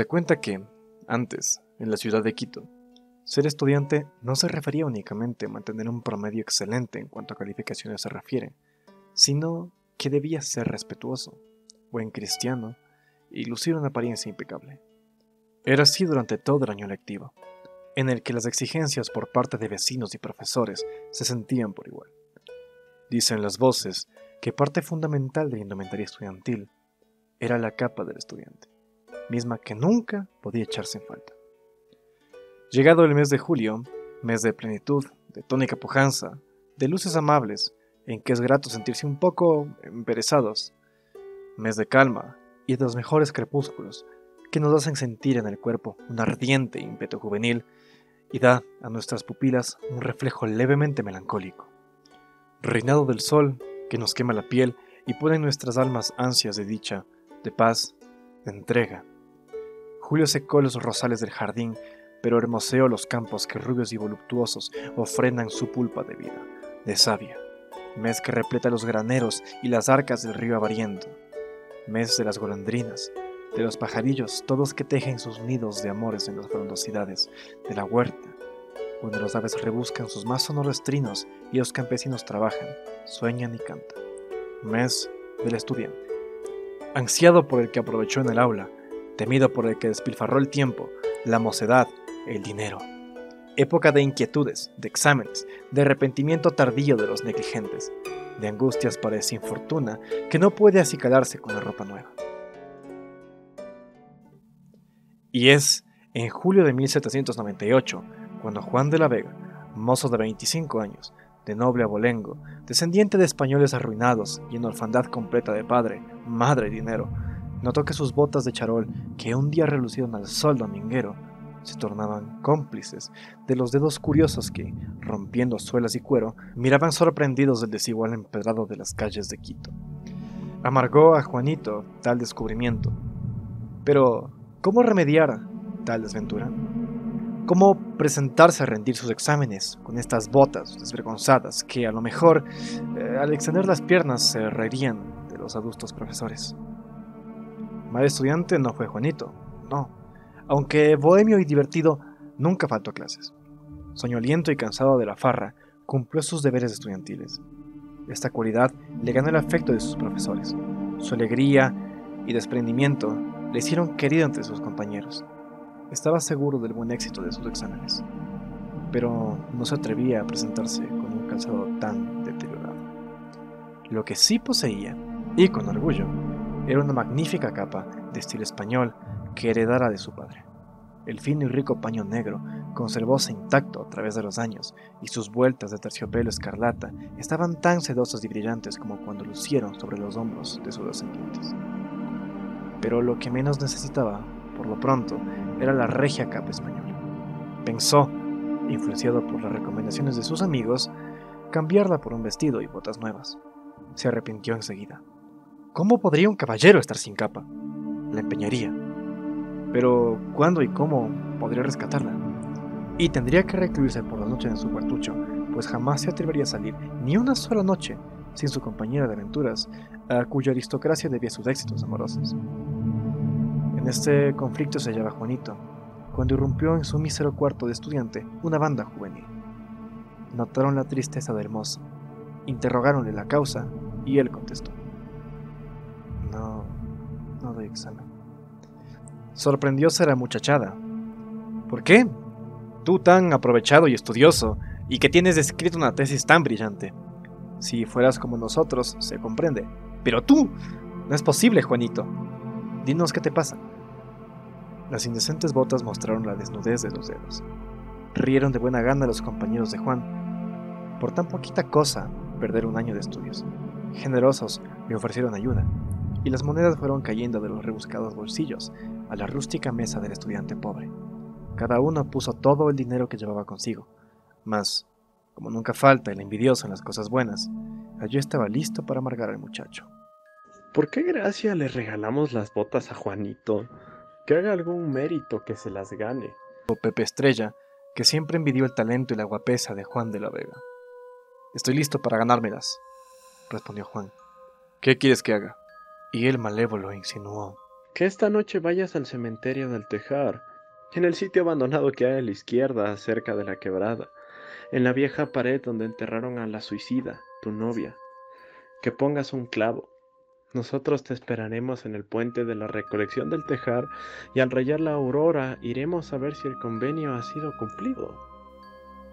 Se cuenta que, antes, en la ciudad de Quito, ser estudiante no se refería únicamente a mantener un promedio excelente en cuanto a calificaciones se refiere, sino que debía ser respetuoso, buen cristiano y lucir una apariencia impecable. Era así durante todo el año lectivo, en el que las exigencias por parte de vecinos y profesores se sentían por igual. Dicen las voces que parte fundamental de la indumentaria estudiantil era la capa del estudiante, misma que nunca podía echarse en falta. Llegado el mes de julio, mes de plenitud, de tónica pujanza, de luces amables, en que es grato sentirse un poco emperezados, mes de calma y de los mejores crepúsculos que nos hacen sentir en el cuerpo un ardiente ímpetu juvenil y da a nuestras pupilas un reflejo levemente melancólico. Reinado del sol que nos quema la piel y pone en nuestras almas ansias de dicha, de paz, de entrega. Julio secó los rosales del jardín pero hermoseó los campos que rubios y voluptuosos ofrendan su pulpa de vida, de savia, mes que repleta los graneros y las arcas del río avariento, mes de las golondrinas, de los pajarillos, todos que tejen sus nidos de amores en las frondosidades de la huerta, donde los aves rebuscan sus más sonoros trinos y los campesinos trabajan, sueñan y cantan. Mes del estudiante. Ansiado por el que aprovechó en el aula, temido por el que despilfarró el tiempo, la mocedad, el dinero. Época de inquietudes, de exámenes, de arrepentimiento tardío de los negligentes, de angustias para esa infortuna que no puede acicalarse con la ropa nueva. Y es en julio de 1798 cuando Juan de la Vega, mozo de 25 años, de noble abolengo, descendiente de españoles arruinados y en orfandad completa de padre, madre y dinero, notó que sus botas de charol, que un día relucieron al sol dominguero, se tornaban cómplices de los dedos curiosos que, rompiendo suelas y cuero, miraban sorprendidos del desigual empedrado de las calles de Quito. Amargó a Juanito tal descubrimiento. Pero, ¿cómo remediar tal desventura? ¿Cómo presentarse a rendir sus exámenes con estas botas desvergonzadas que a lo mejor eh, al extender las piernas se reirían de los adultos profesores? Mal estudiante no fue Juanito, no, aunque bohemio y divertido, nunca faltó a clases. Soñoliento y cansado de la farra, cumplió sus deberes estudiantiles. Esta cualidad le ganó el afecto de sus profesores. Su alegría y desprendimiento le hicieron querido entre sus compañeros. Estaba seguro del buen éxito de sus exámenes, pero no se atrevía a presentarse con un calzado tan deteriorado. Lo que sí poseía, y con orgullo, era una magnífica capa de estilo español que heredara de su padre. El fino y rico paño negro conservóse intacto a través de los años, y sus vueltas de terciopelo escarlata estaban tan sedosas y brillantes como cuando lucieron sobre los hombros de sus descendientes. Pero lo que menos necesitaba, por lo pronto, era la regia capa española. Pensó, influenciado por las recomendaciones de sus amigos, cambiarla por un vestido y botas nuevas. Se arrepintió enseguida. ¿Cómo podría un caballero estar sin capa? La empeñaría pero, ¿cuándo y cómo podría rescatarla? Y tendría que recluirse por la noche en su cuartucho, pues jamás se atrevería a salir ni una sola noche sin su compañera de aventuras, a cuya aristocracia debía sus éxitos amorosos. En este conflicto se hallaba Juanito, cuando irrumpió en su mísero cuarto de estudiante una banda juvenil. Notaron la tristeza del mozo, interrogaronle la causa y él contestó: doy examen. Sorprendióse la muchachada. ¿Por qué? Tú tan aprovechado y estudioso, y que tienes escrito una tesis tan brillante. Si fueras como nosotros, se comprende. Pero tú, no es posible, Juanito. Dinos qué te pasa. Las indecentes botas mostraron la desnudez de los dedos. Rieron de buena gana los compañeros de Juan. Por tan poquita cosa, perder un año de estudios. Generosos le ofrecieron ayuda, y las monedas fueron cayendo de los rebuscados bolsillos, a la rústica mesa del estudiante pobre. Cada uno puso todo el dinero que llevaba consigo, mas, como nunca falta el envidioso en las cosas buenas, allí estaba listo para amargar al muchacho. ¿Por qué gracia le regalamos las botas a Juanito? Que haga algún mérito que se las gane. O Pepe Estrella, que siempre envidió el talento y la guapesa de Juan de la Vega. Estoy listo para ganármelas, respondió Juan. ¿Qué quieres que haga? Y el malévolo insinuó. Que esta noche vayas al cementerio del Tejar, en el sitio abandonado que hay a la izquierda, cerca de la quebrada, en la vieja pared donde enterraron a la suicida, tu novia. Que pongas un clavo. Nosotros te esperaremos en el puente de la recolección del Tejar y al rayar la aurora iremos a ver si el convenio ha sido cumplido.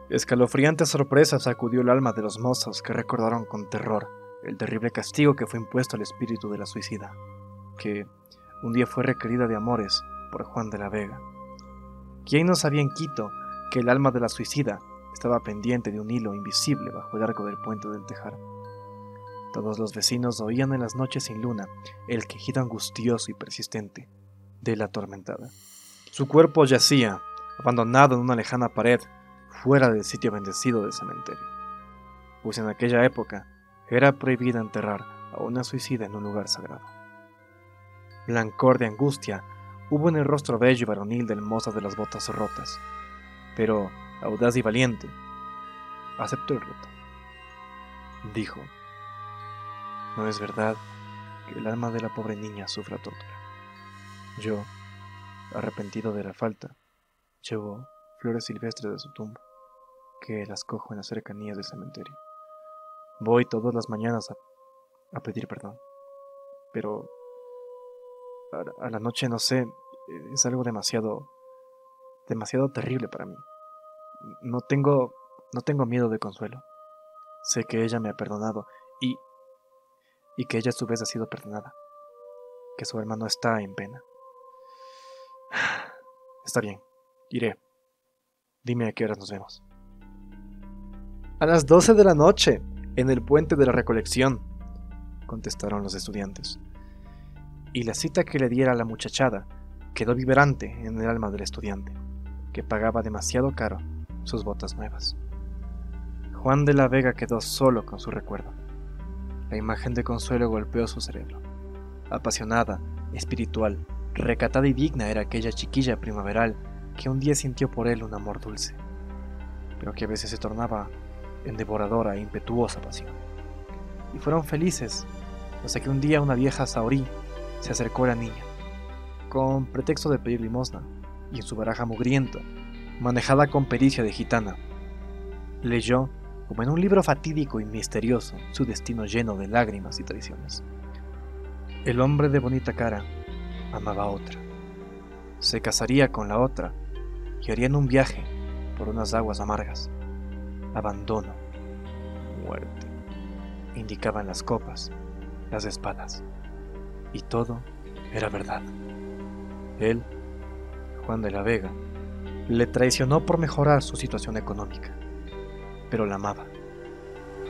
Escalofriante sorpresa sacudió el alma de los mozos que recordaron con terror el terrible castigo que fue impuesto al espíritu de la suicida, que un día fue requerida de amores por Juan de la Vega. ¿Quién no sabía en Quito que el alma de la suicida estaba pendiente de un hilo invisible bajo el arco del puente del Tejar? Todos los vecinos oían en las noches sin luna el quejido angustioso y persistente de la atormentada. Su cuerpo yacía, abandonado en una lejana pared fuera del sitio bendecido del cementerio, pues en aquella época era prohibido enterrar a una suicida en un lugar sagrado. Blancor de angustia hubo en el rostro bello y varonil del mozo de las botas rotas, pero, audaz y valiente, aceptó el reto. Dijo, no es verdad que el alma de la pobre niña sufra tortura. Yo, arrepentido de la falta, llevo flores silvestres de su tumba que las cojo en las cercanías del cementerio. Voy todas las mañanas a, pedir perdón. Pero a, a, la noche, no sé, es algo demasiado, demasiado terrible para mí. No tengo, no tengo miedo de consuelo. Sé que ella me ha perdonado y, y que ella a su vez ha sido perdonada. Que su hermano está en pena. Está bien, iré. Dime a qué horas nos vemos. A las 12 de la noche, en el puente de la recolección, contestaron los estudiantes. Y la cita que le diera la muchachada quedó vibrante en el alma del estudiante, que pagaba demasiado caro sus botas nuevas. Juan de la Vega quedó solo con su recuerdo. La imagen de Consuelo golpeó su cerebro. Apasionada, espiritual, recatada y digna era aquella chiquilla primaveral que un día sintió por él un amor dulce, pero que a veces se tornaba en devoradora e impetuosa pasión. Y fueron felices hasta que un día una vieja saurí se acercó a la niña, con pretexto de pedir limosna, y en su baraja mugrienta, manejada con pericia de gitana, leyó, como en un libro fatídico y misterioso, su destino lleno de lágrimas y traiciones. El hombre de bonita cara amaba a otra. Se casaría con la otra y harían un viaje por unas aguas amargas abandono, muerte. Indicaban las copas, las espadas, y todo era verdad. Él, Juan de la Vega, le traicionó por mejorar su situación económica, pero la amaba.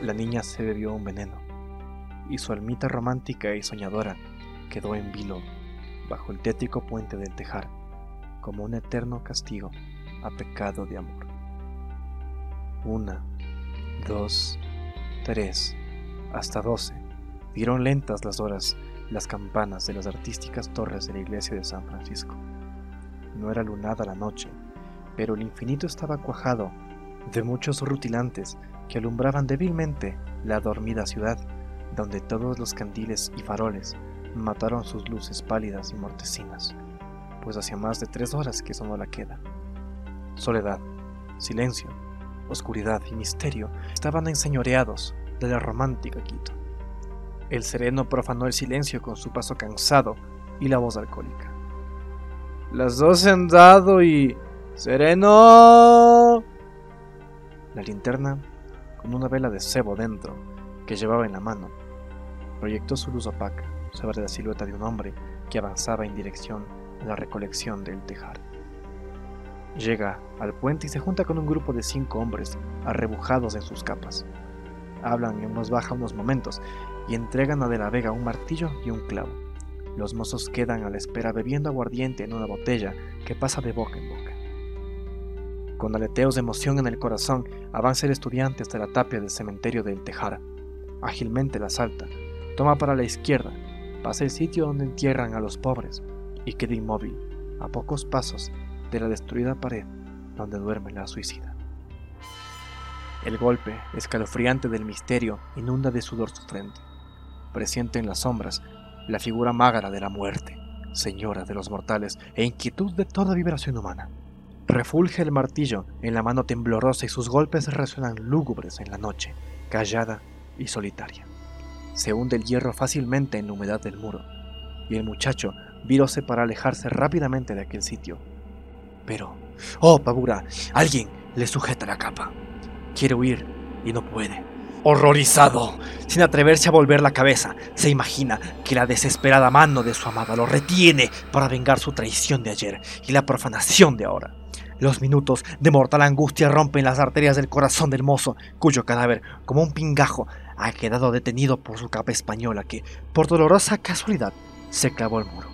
La niña se bebió un veneno, y su almita romántica y soñadora quedó en vilo bajo el tétrico puente del Tejar, como un eterno castigo a pecado de amor. Una, dos, tres, hasta doce. Dieron lentas las horas las campanas de las artísticas torres de la iglesia de San Francisco. No era lunada la noche, pero el infinito estaba cuajado de muchos rutilantes que alumbraban débilmente la dormida ciudad, donde todos los candiles y faroles mataron sus luces pálidas y mortecinas, pues hacía más de tres horas que sonó la queda. Soledad, silencio, oscuridad y misterio estaban enseñoreados de la romántica Quito. El sereno profanó el silencio con su paso cansado y la voz alcohólica. Las dos han dado y... ¡Sereno! La linterna, con una vela de cebo dentro que llevaba en la mano, proyectó su luz opaca sobre la silueta de un hombre que avanzaba en dirección a la recolección del tejar. Llega al puente y se junta con un grupo de cinco hombres arrebujados en sus capas. Hablan en voz baja unos momentos y entregan a De la Vega un martillo y un clavo. Los mozos quedan a la espera bebiendo aguardiente en una botella que pasa de boca en boca. Con aleteos de emoción en el corazón, avanza el estudiante hasta la tapia del cementerio del Tejara. Ágilmente la salta, toma para la izquierda, pasa el sitio donde entierran a los pobres y queda inmóvil, a pocos pasos de la destruida pared donde duerme la suicida. El golpe escalofriante del misterio inunda de sudor su frente. Presiente en las sombras la figura magra de la muerte, señora de los mortales e inquietud de toda vibración humana. Refulge el martillo en la mano temblorosa y sus golpes resuenan lúgubres en la noche, callada y solitaria. Se hunde el hierro fácilmente en la humedad del muro, y el muchacho viróse para alejarse rápidamente de aquel sitio. Pero, oh pavura, alguien le sujeta la capa. Quiere huir y no puede. Horrorizado, sin atreverse a volver la cabeza, se imagina que la desesperada mano de su amada lo retiene para vengar su traición de ayer y la profanación de ahora. Los minutos de mortal angustia rompen las arterias del corazón del mozo, cuyo cadáver, como un pingajo, ha quedado detenido por su capa española que, por dolorosa casualidad, se clavó al muro.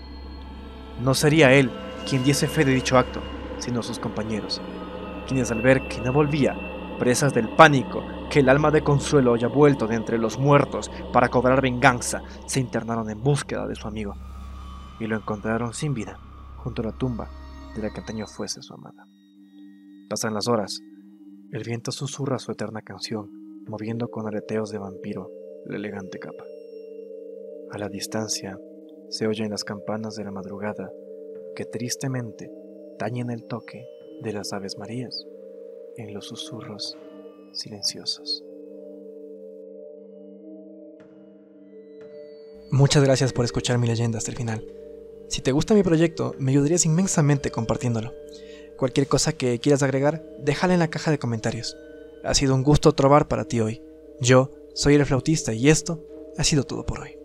No sería él quien diese fe de dicho acto, sino sus compañeros, quienes al ver que no volvía, presas del pánico que el alma de Consuelo haya vuelto de entre los muertos para cobrar venganza, se internaron en búsqueda de su amigo y lo encontraron sin vida junto a la tumba de la que antaño fuese su amada. Pasan las horas, el viento susurra su eterna canción, moviendo con aleteos de vampiro la elegante capa. A la distancia se oyen las campanas de la madrugada que tristemente tañen el toque de las aves marías en los susurros silenciosos. Muchas gracias por escuchar mi leyenda hasta el final. Si te gusta mi proyecto, me ayudarías inmensamente compartiéndolo. Cualquier cosa que quieras agregar, déjala en la caja de comentarios. Ha sido un gusto trobar para ti hoy. Yo soy el flautista y esto ha sido todo por hoy.